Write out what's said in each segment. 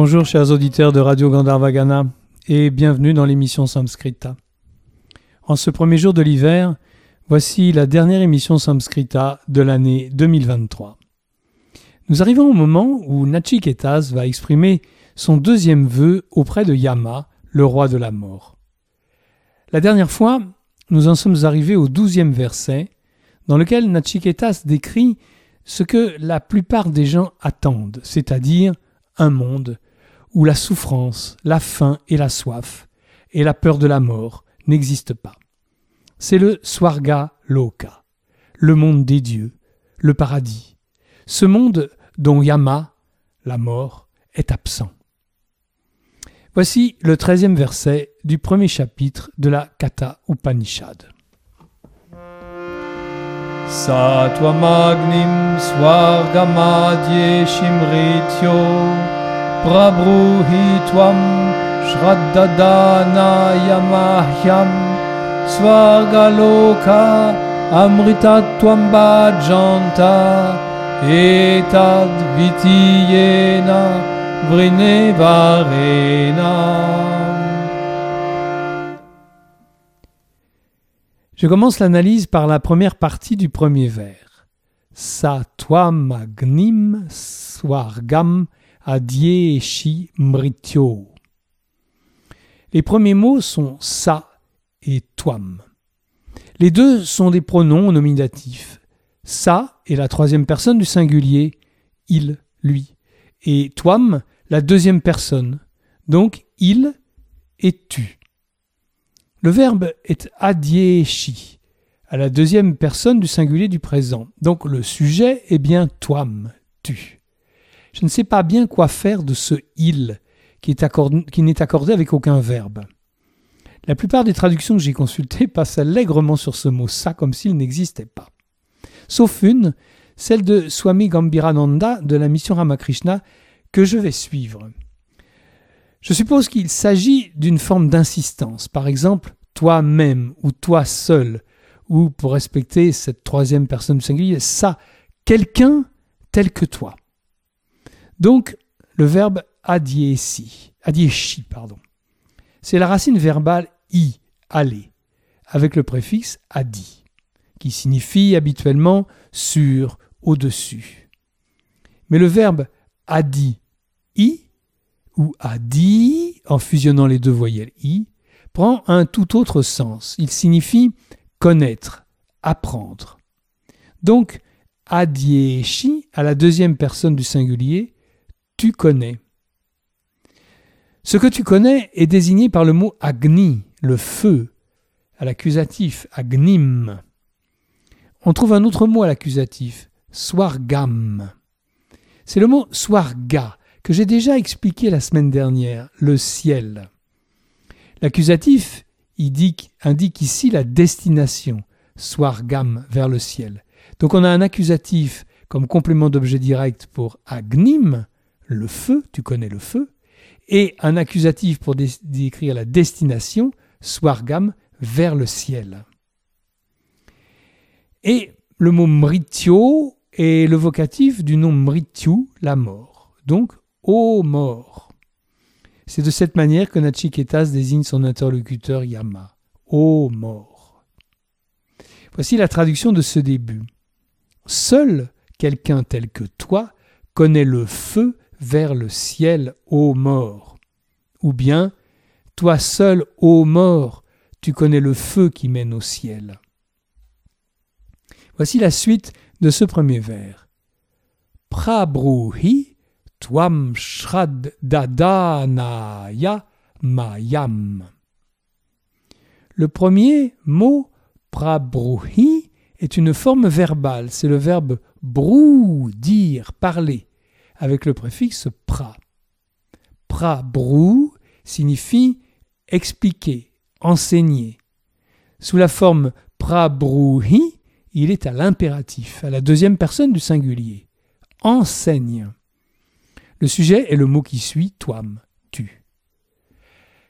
Bonjour chers auditeurs de Radio Gandharvagana et bienvenue dans l'émission Samskrita. En ce premier jour de l'hiver, voici la dernière émission Samskrita de l'année 2023. Nous arrivons au moment où Nachiketas va exprimer son deuxième vœu auprès de Yama, le roi de la mort. La dernière fois, nous en sommes arrivés au douzième verset, dans lequel Nachiketas décrit ce que la plupart des gens attendent, c'est-à-dire un monde où la souffrance, la faim et la soif et la peur de la mort n'existent pas. C'est le Swarga Loka, le monde des dieux, le paradis, ce monde dont Yama, la mort, est absent. Voici le treizième verset du premier chapitre de la Kata Upanishad. Satvamagnim prabruhi tvam shraddadana yamahyam swargaloka amritatvam bhajanta etad vitiyena vrinevarena Je commence l'analyse par la première partie du premier vers. Sa magnim swargam adieshi mrityo. Les premiers mots sont sa et toam. Les deux sont des pronoms nominatifs. Sa est la troisième personne du singulier, il, lui, et toam la deuxième personne, donc il et tu. Le verbe est adieshi, à la deuxième personne du singulier du présent. Donc le sujet est bien toam, tu. Je ne sais pas bien quoi faire de ce il qui, n'est accordé avec aucun verbe. La plupart des traductions que j'ai consultées passent allègrement sur ce mot ça comme s'il n'existait pas. Sauf une, celle de Swami Gambirananda de la mission Ramakrishna que je vais suivre. Je suppose qu'il s'agit d'une forme d'insistance, par exemple toi-même ou toi seul, ou pour respecter cette troisième personne singulier, ça, quelqu'un tel que toi. Donc, le verbe adiesi, adieshi, pardon. C'est la racine verbale i, aller, avec le préfixe adi, qui signifie habituellement sur, au-dessus. Mais le verbe adi, i ou a dit, en fusionnant les deux voyelles i, prend un tout autre sens. Il signifie connaître, apprendre. Donc, adieshi, à la deuxième personne du singulier, tu connais. Ce que tu connais est désigné par le mot agni, le feu, à l'accusatif, agnim. On trouve un autre mot à l'accusatif, swargam. C'est le mot swarga que j'ai déjà expliqué la semaine dernière, le ciel. L'accusatif indique, ici la destination, swargam, vers le ciel. Donc on a un accusatif comme complément d'objet direct pour agnim, le feu, tu connais le feu, et un accusatif pour décrire la destination, swargam, vers le ciel. Et le mot mrityo est le vocatif du nom mrityu, la mort. Donc ô mort. C'est de cette manière que Nachiketas désigne son interlocuteur Yama. Ô mort. Voici la traduction de ce début. Seul quelqu'un tel que toi connaît le feu vers le ciel, ô mort. Ou bien, toi seul, ô mort, tu connais le feu qui mène au ciel. Voici la suite de ce premier vers. Prabruhi Twam Shraddadhanaya Mayam. Le premier mot, prabruhi, est une forme verbale. C'est le verbe brou, dire, parler, avec le préfixe pra. Prabrou signifie expliquer, enseigner. Sous la forme prabruhi, il est à l'impératif, à la deuxième personne du singulier. Enseigne. Le sujet est le mot qui suit, toam, tu.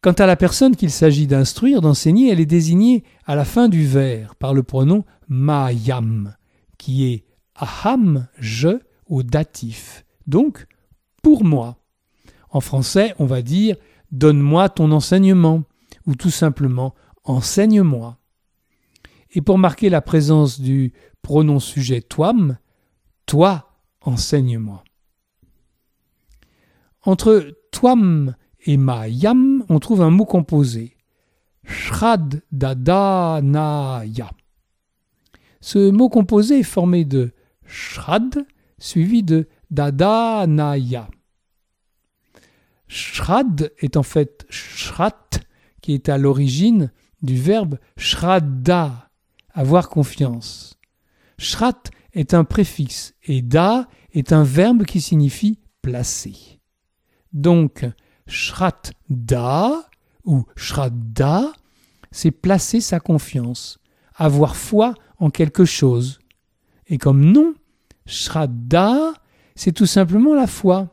Quant à la personne qu'il s'agit d'instruire, d'enseigner, elle est désignée à la fin du vers par le pronom mayam, qui est aham, je, au datif, donc pour moi. En français, on va dire Donne-moi ton enseignement ou tout simplement Enseigne-moi. Et pour marquer la présence du pronom sujet toam, toi, enseigne-moi. Entre toam et mayam, on trouve un mot composé. Shrad dadanaya. Ce mot composé est formé de shrad suivi de dadanaya. Shrad est en fait shrat qui est à l'origine du verbe shradda, avoir confiance. Shrat est un préfixe et da est un verbe qui signifie placer. Donc, shradda ou shradda, c'est placer sa confiance, avoir foi en quelque chose. Et comme nom, shradda, c'est tout simplement la foi.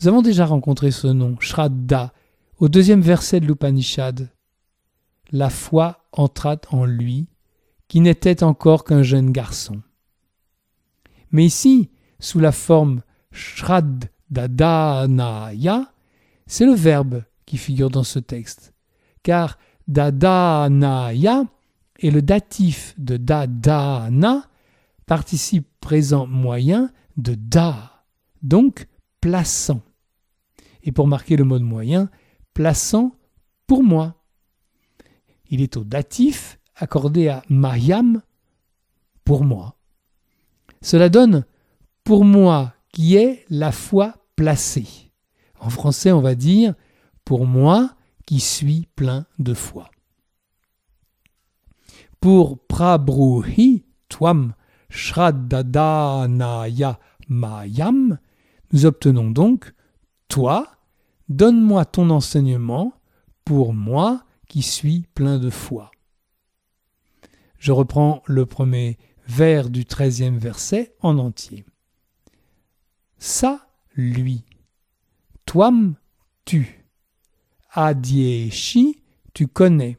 Nous avons déjà rencontré ce nom, shradda, au deuxième verset de l'Upanishad la foi entra en lui, qui n'était encore qu'un jeune garçon. Mais ici, sous la forme Shraddadhanaya, c'est le verbe qui figure dans ce texte, car Dadanaya est le datif de Dadana, participe présent moyen de Da, donc plaçant. Et pour marquer le mot de moyen, plaçant pour moi. Il est au datif accordé à Mayam pour moi. Cela donne pour moi qui est la foi placée. En français, on va dire pour moi qui suis plein de foi. Pour prabruhi twam shraddadhanaya mayam, nous obtenons donc toi, donne-moi ton enseignement pour moi qui suis plein de foi. Je reprends le premier vers du treizième verset en entier. Ça, lui. Toam, tu. Adieshi, tu connais.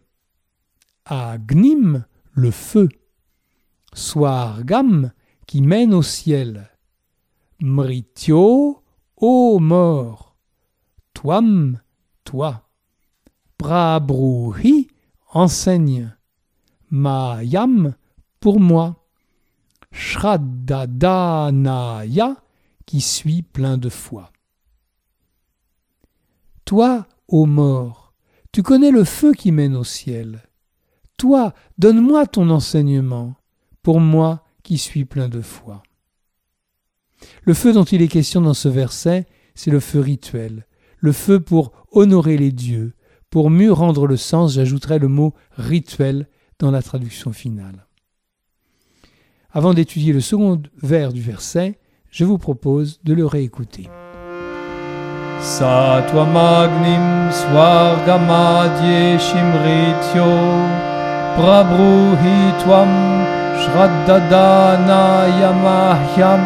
Agnim, le feu. Swargam, qui mène au ciel. Mrityo, ô mort. Toam, toi. Prabruhi enseigne. Mayam pour moi. Shraddadhanaya qui suis plein de foi. Toi, ô mort, tu connais le feu qui mène au ciel. Toi, donne-moi ton enseignement, pour moi qui suis plein de foi. Le feu dont il est question dans ce verset, c'est le feu rituel, le feu pour honorer les dieux, pour mieux rendre le sens, j'ajouterai le mot rituel dans la traduction finale. Avant d'étudier le second vers du verset, je vous propose de le réécouter. Swargamadye shimrityo prabruhi tvam shraddadana yamahyam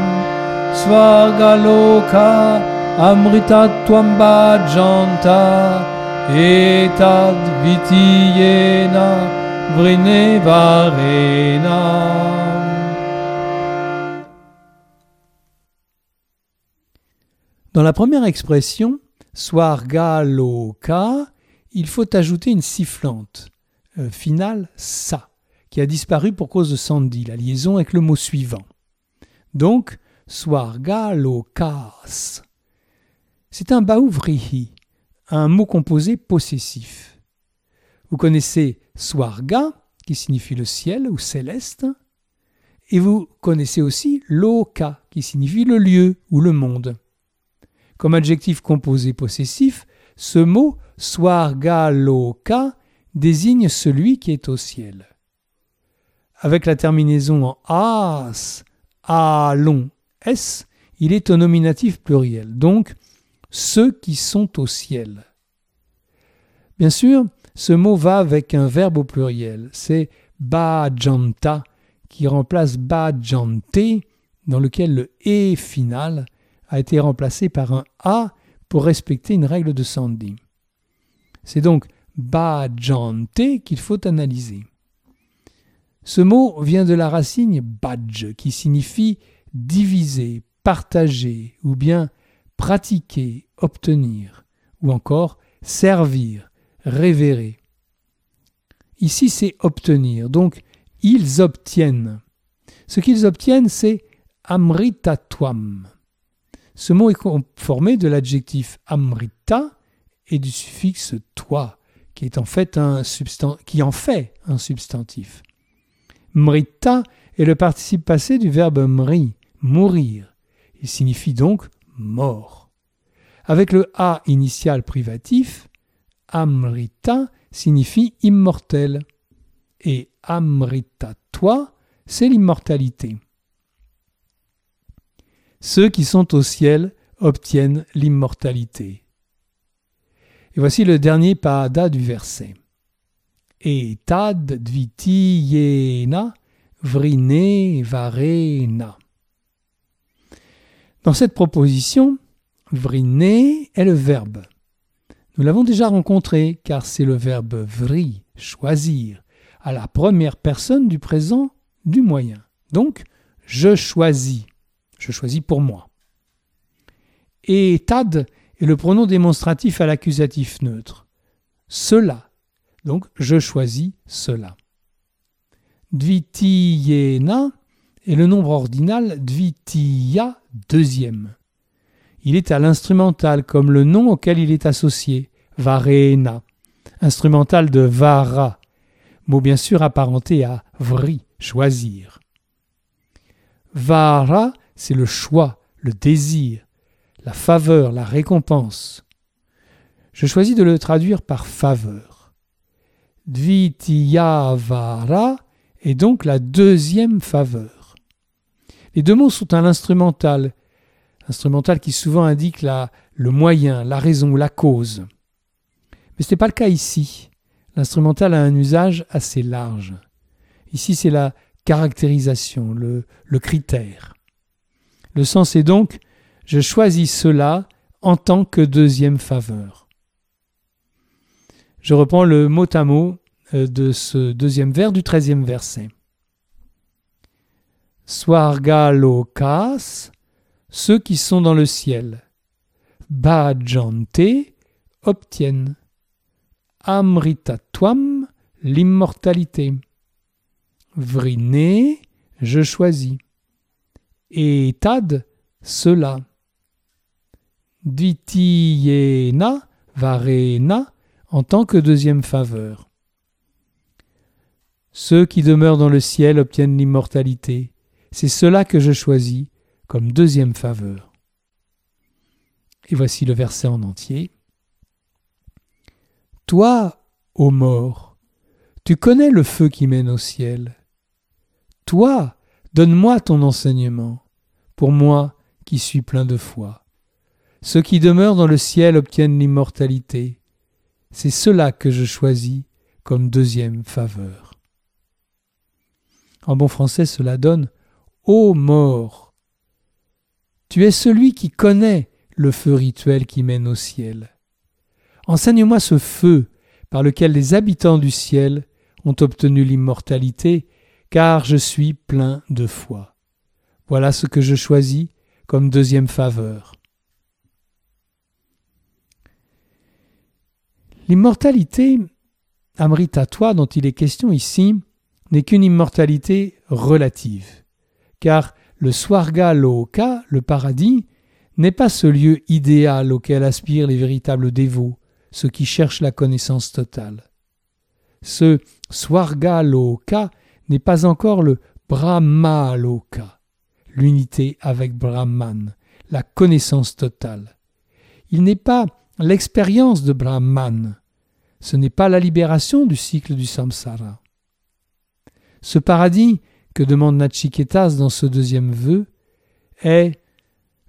swargaloka amritatvam bhajanta dans la première expression, Swargaloka, il faut ajouter une sifflante. Euh, finale sa, qui a disparu pour cause de Sandy, la liaison avec le mot suivant. Donc, Swargalokas. C'est un baouvrihi, un mot composé possessif. Vous connaissez Swarga, qui signifie le ciel ou céleste, et vous connaissez aussi Loka, qui signifie le lieu ou le monde. Comme adjectif composé possessif, ce mot Swarga Loka désigne celui qui est au ciel. Avec la terminaison en as, a long s, il est au nominatif pluriel. Donc, ceux qui sont au ciel. Bien sûr, ce mot va avec un verbe au pluriel. C'est bajanta qui remplace bajante, dans lequel le e final a été remplacé par un a pour respecter une règle de Sandy. C'est donc bajante qu'il faut analyser. Ce mot vient de la racine badge qui signifie diviser, partager ou bien pratiquer, obtenir, ou encore servir, révérer. Ici, c'est obtenir. Donc, ils obtiennent. Ce qu'ils obtiennent, c'est amritatwam. Ce mot est formé de l'adjectif amrita et du suffixe toi, qui est en fait un qui en fait un substantif. Mrita est le participe passé du verbe mri, mourir. Il signifie donc mort. Avec le a initial privatif, amrita signifie immortel et amrita toi, c'est l'immortalité. Ceux qui sont au ciel obtiennent l'immortalité. Et voici le dernier pada du verset. Et tad vrine varena. Dans cette proposition, vrine est le verbe. Nous l'avons déjà rencontré car c'est le verbe vri, choisir, à la première personne du présent du moyen. Donc, je choisis. Je choisis pour moi. Et tad est le pronom démonstratif à l'accusatif neutre. Cela. Donc, je choisis cela. Dvitiyena est le nombre ordinal dvitiya deuxième. Il est à l'instrumental comme le nom auquel il est associé, varena, instrumental de vara, mot bien sûr apparenté à vri, choisir. Vara, c'est le choix, le désir, la faveur, la récompense. Je choisis de le traduire par faveur. Dvitiyavara est donc la deuxième faveur. Les deux mots sont à l'instrumental, instrumental qui souvent indique le moyen, la raison, la cause. Mais ce n'est pas le cas ici. L'instrumental a un usage assez large. Ici, c'est la caractérisation, le, le critère. Le sens est donc je choisis cela en tant que deuxième faveur. Je reprends le mot à mot euh, de ce deuxième vers du treizième verset. Swargalokas, ceux qui sont dans le ciel. Bhajante obtiennent. Amritatwam, l'immortalité. Vrine, je choisis. Et tad, cela. Dvitiyena, varena, en tant que deuxième faveur. Ceux qui demeurent dans le ciel obtiennent l'immortalité. C'est cela que je choisis comme deuxième faveur. Et voici le verset en entier. Toi, ô mort, tu connais le feu qui mène au ciel. Toi, donne-moi ton enseignement, pour moi qui suis plein de foi. Ceux qui demeurent dans le ciel obtiennent l'immortalité. C'est cela que je choisis comme deuxième faveur. En bon français, cela donne Ô mort Tu es celui qui connaît le feu rituel qui mène au ciel. Enseigne-moi ce feu par lequel les habitants du ciel ont obtenu l'immortalité, car je suis plein de foi. Voilà ce que je choisis comme deuxième faveur. L'immortalité amritatoire dont il est question ici n'est qu'une immortalité relative, car le Swarga Loka, le paradis, n'est pas ce lieu idéal auquel aspirent les véritables dévots, ceux qui cherchent la connaissance totale. Ce Swarga Loka n'est pas encore le Brahma Loka, l'unité avec Brahman, la connaissance totale. Il n'est pas l'expérience de Brahman, ce n'est pas la libération du cycle du samsara. Ce paradis que demande Nachiketas dans ce deuxième vœu est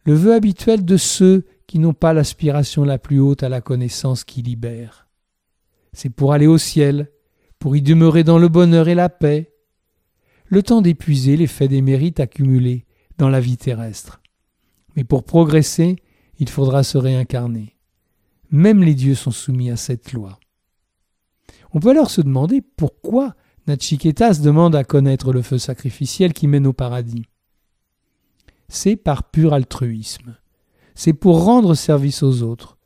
le vœu habituel de ceux qui n'ont pas l'aspiration la plus haute à la connaissance qui libère. C'est pour aller au ciel, pour y demeurer dans le bonheur et la paix, le temps d'épuiser les faits des mérites accumulés dans la vie terrestre. Mais pour progresser, il faudra se réincarner. Même les dieux sont soumis à cette loi. On peut alors se demander pourquoi Nachiketas demande à connaître le feu sacrificiel qui mène au paradis. C'est par pur altruisme. c'est pour rendre service aux autres,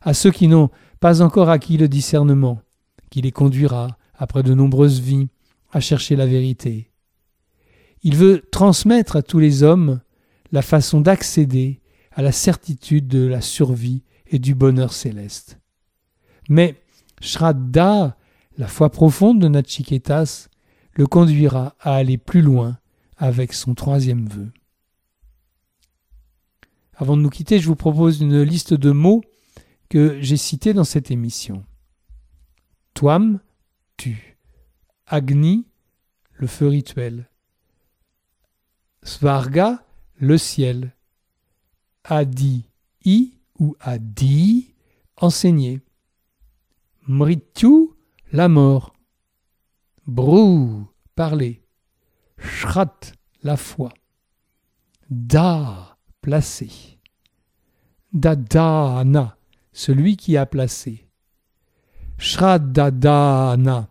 à ceux qui n'ont pas encore acquis le discernement, qui les conduira, après de nombreuses vies, à chercher la vérité. Il veut transmettre à tous les hommes la façon d'accéder à la certitude de la survie et du bonheur céleste. Mais Shraddha, la foi profonde de Nachiketas, le conduira à aller plus loin avec son troisième vœu. Avant de nous quitter, je vous propose une liste de mots que j'ai cités dans cette émission. Toam, tu. Agni, le feu rituel. Svarga, le ciel. Adi, i ou adi, enseigner. Mrityu, la mort. Brou, parler. Shrat, la foi. Da, placé. Dadana, celui qui a placé. Shraddadana,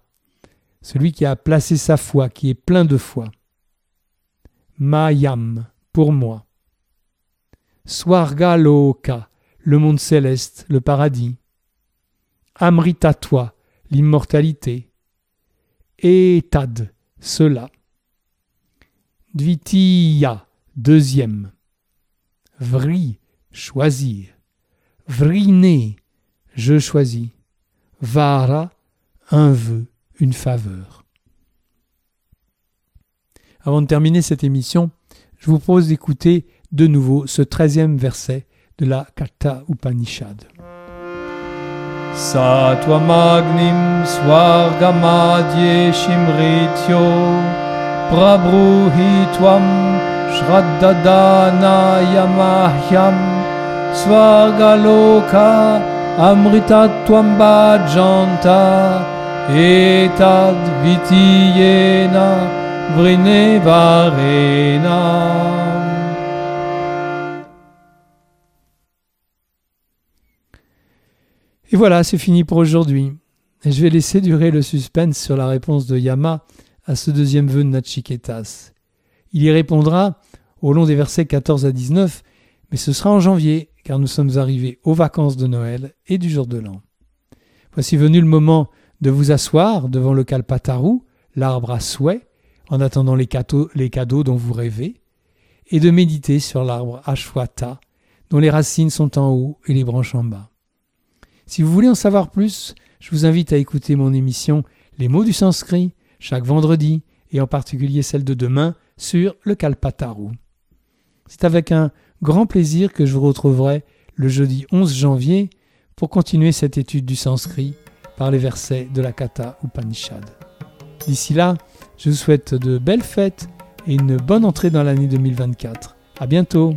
celui qui a placé sa foi, qui est plein de foi. Mayam, pour moi. Swargaloka, le monde céleste, le paradis. Amrita toi, l'immortalité. Etad, cela. Dvitiya, deuxième. Vri, choisir. Vrine, je choisis. Vara, un vœu, une faveur. Avant de terminer cette émission, je vous propose d'écouter de nouveau ce treizième verset de la Katha Upanishad. सात्वमाग्निं त्वमाग्निं शिमृत्यो प्रब्रूहि त्वं श्रद्ददानाय मह्यं स्वागलोका अमृतत्वं वाज्रान्ता एतद्वितीयेन वृणेवारेण Et voilà, c'est fini pour aujourd'hui. Je vais laisser durer le suspense sur la réponse de Yama à ce deuxième vœu de Nachiketas. Il y répondra au long des versets 14 à 19, mais ce sera en janvier, car nous sommes arrivés aux vacances de Noël et du jour de l'an. Voici venu le moment de vous asseoir devant le Kalpataru, l'arbre à souhait, en attendant les cadeaux dont vous rêvez, et de méditer sur l'arbre Ashwata, dont les racines sont en haut et les branches en bas. Si vous voulez en savoir plus, je vous invite à écouter mon émission Les mots du sanskrit chaque vendredi et en particulier celle de demain sur le Kalpataru. C'est avec un grand plaisir que je vous retrouverai le jeudi 11 janvier pour continuer cette étude du sanskrit par les versets de la Katha Upanishad. D'ici là, je vous souhaite de belles fêtes et une bonne entrée dans l'année 2024. À bientôt!